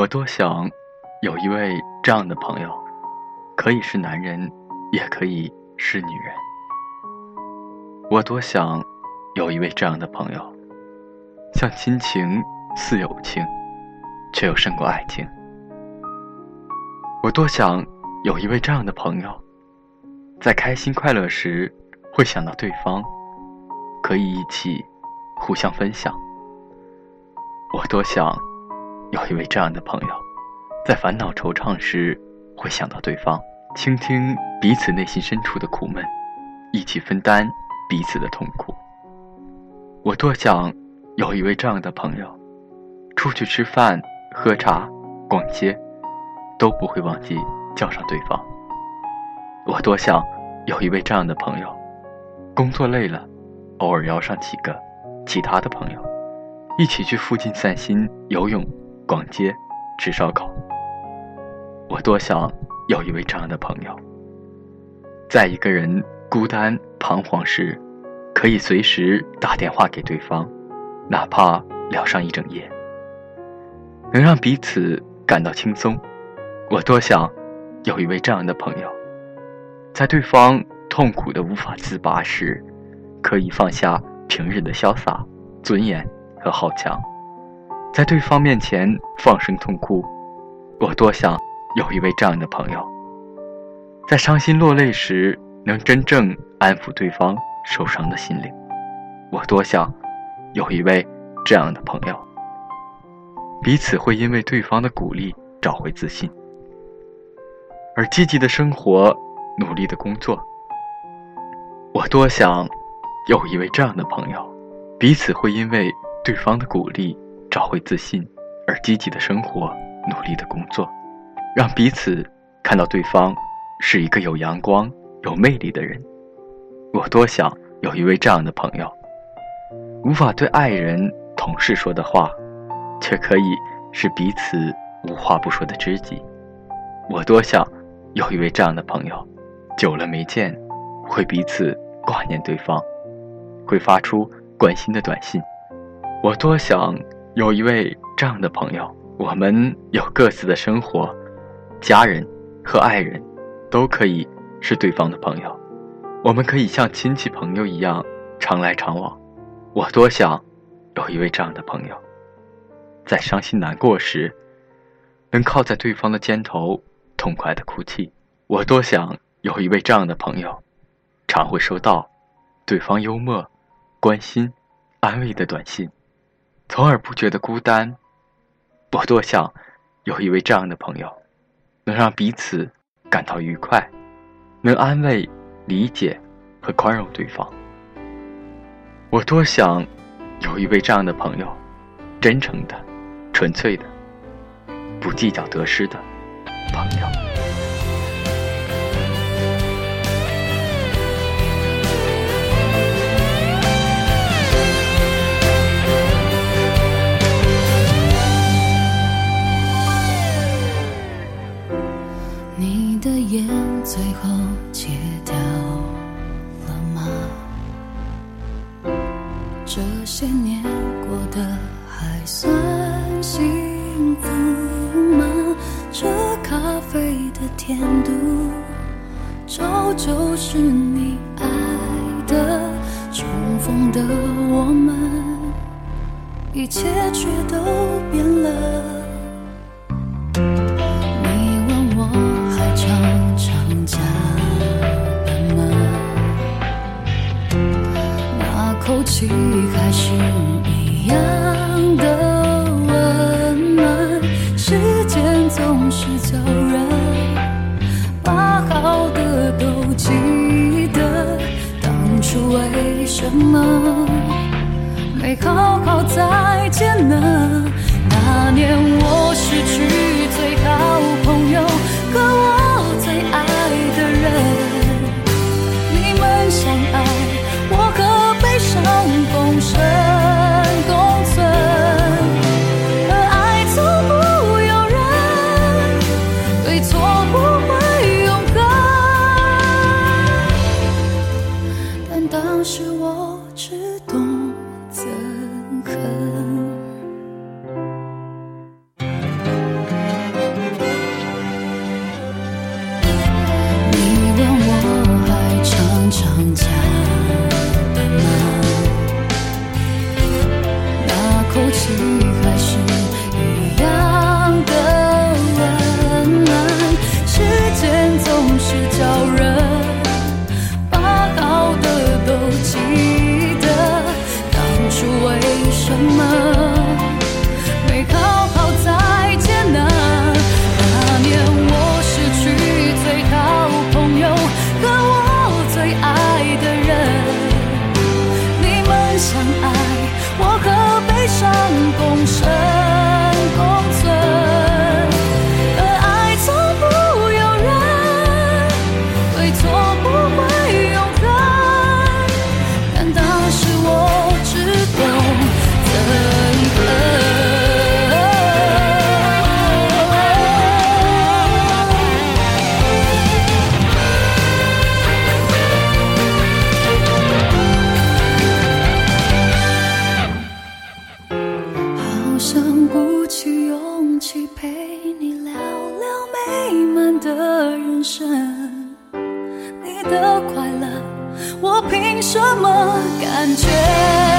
我多想有一位这样的朋友，可以是男人，也可以是女人。我多想有一位这样的朋友，像亲情似友情，却又胜过爱情。我多想有一位这样的朋友，在开心快乐时会想到对方，可以一起互相分享。我多想有一位这样的朋友，在烦恼惆怅时会想到对方，倾听彼此内心深处的苦闷，一起分担彼此的痛苦。我多想有一位这样的朋友，出去吃饭、喝茶、逛街。都不会忘记叫上对方。我多想有一位这样的朋友，工作累了，偶尔邀上几个其他的朋友，一起去附近散心、游泳、逛街、吃烧烤。我多想有一位这样的朋友，在一个人孤单彷徨时，可以随时打电话给对方，哪怕聊上一整夜，能让彼此感到轻松。我多想有一位这样的朋友，在对方痛苦的无法自拔时，可以放下平日的潇洒、尊严和好强，在对方面前放声痛哭。我多想有一位这样的朋友，在伤心落泪时能真正安抚对方受伤的心灵。我多想有一位这样的朋友，彼此会因为对方的鼓励找回自信。而积极的生活，努力的工作。我多想有一位这样的朋友，彼此会因为对方的鼓励找回自信，而积极的生活，努力的工作，让彼此看到对方是一个有阳光、有魅力的人。我多想有一位这样的朋友，无法对爱人、同事说的话，却可以是彼此无话不说的知己。我多想。有一位这样的朋友，久了没见，会彼此挂念对方，会发出关心的短信。我多想有一位这样的朋友，我们有各自的生活，家人和爱人，都可以是对方的朋友，我们可以像亲戚朋友一样常来常往。我多想有一位这样的朋友，在伤心难过时，能靠在对方的肩头。痛快的哭泣，我多想有一位这样的朋友，常会收到对方幽默、关心、安慰的短信，从而不觉得孤单。我多想有一位这样的朋友，能让彼此感到愉快，能安慰、理解和宽容对方。我多想有一位这样的朋友，真诚的、纯粹的、不计较得失的。朋友，戒掉了吗？这些年过得还算幸福吗？这咖啡的甜度，照旧是你爱的。重逢的我们，一切却都变了。什么没好好再见呢？爱的人。你们相爱我和悲伤共生。的人生你的快乐我凭什么感觉？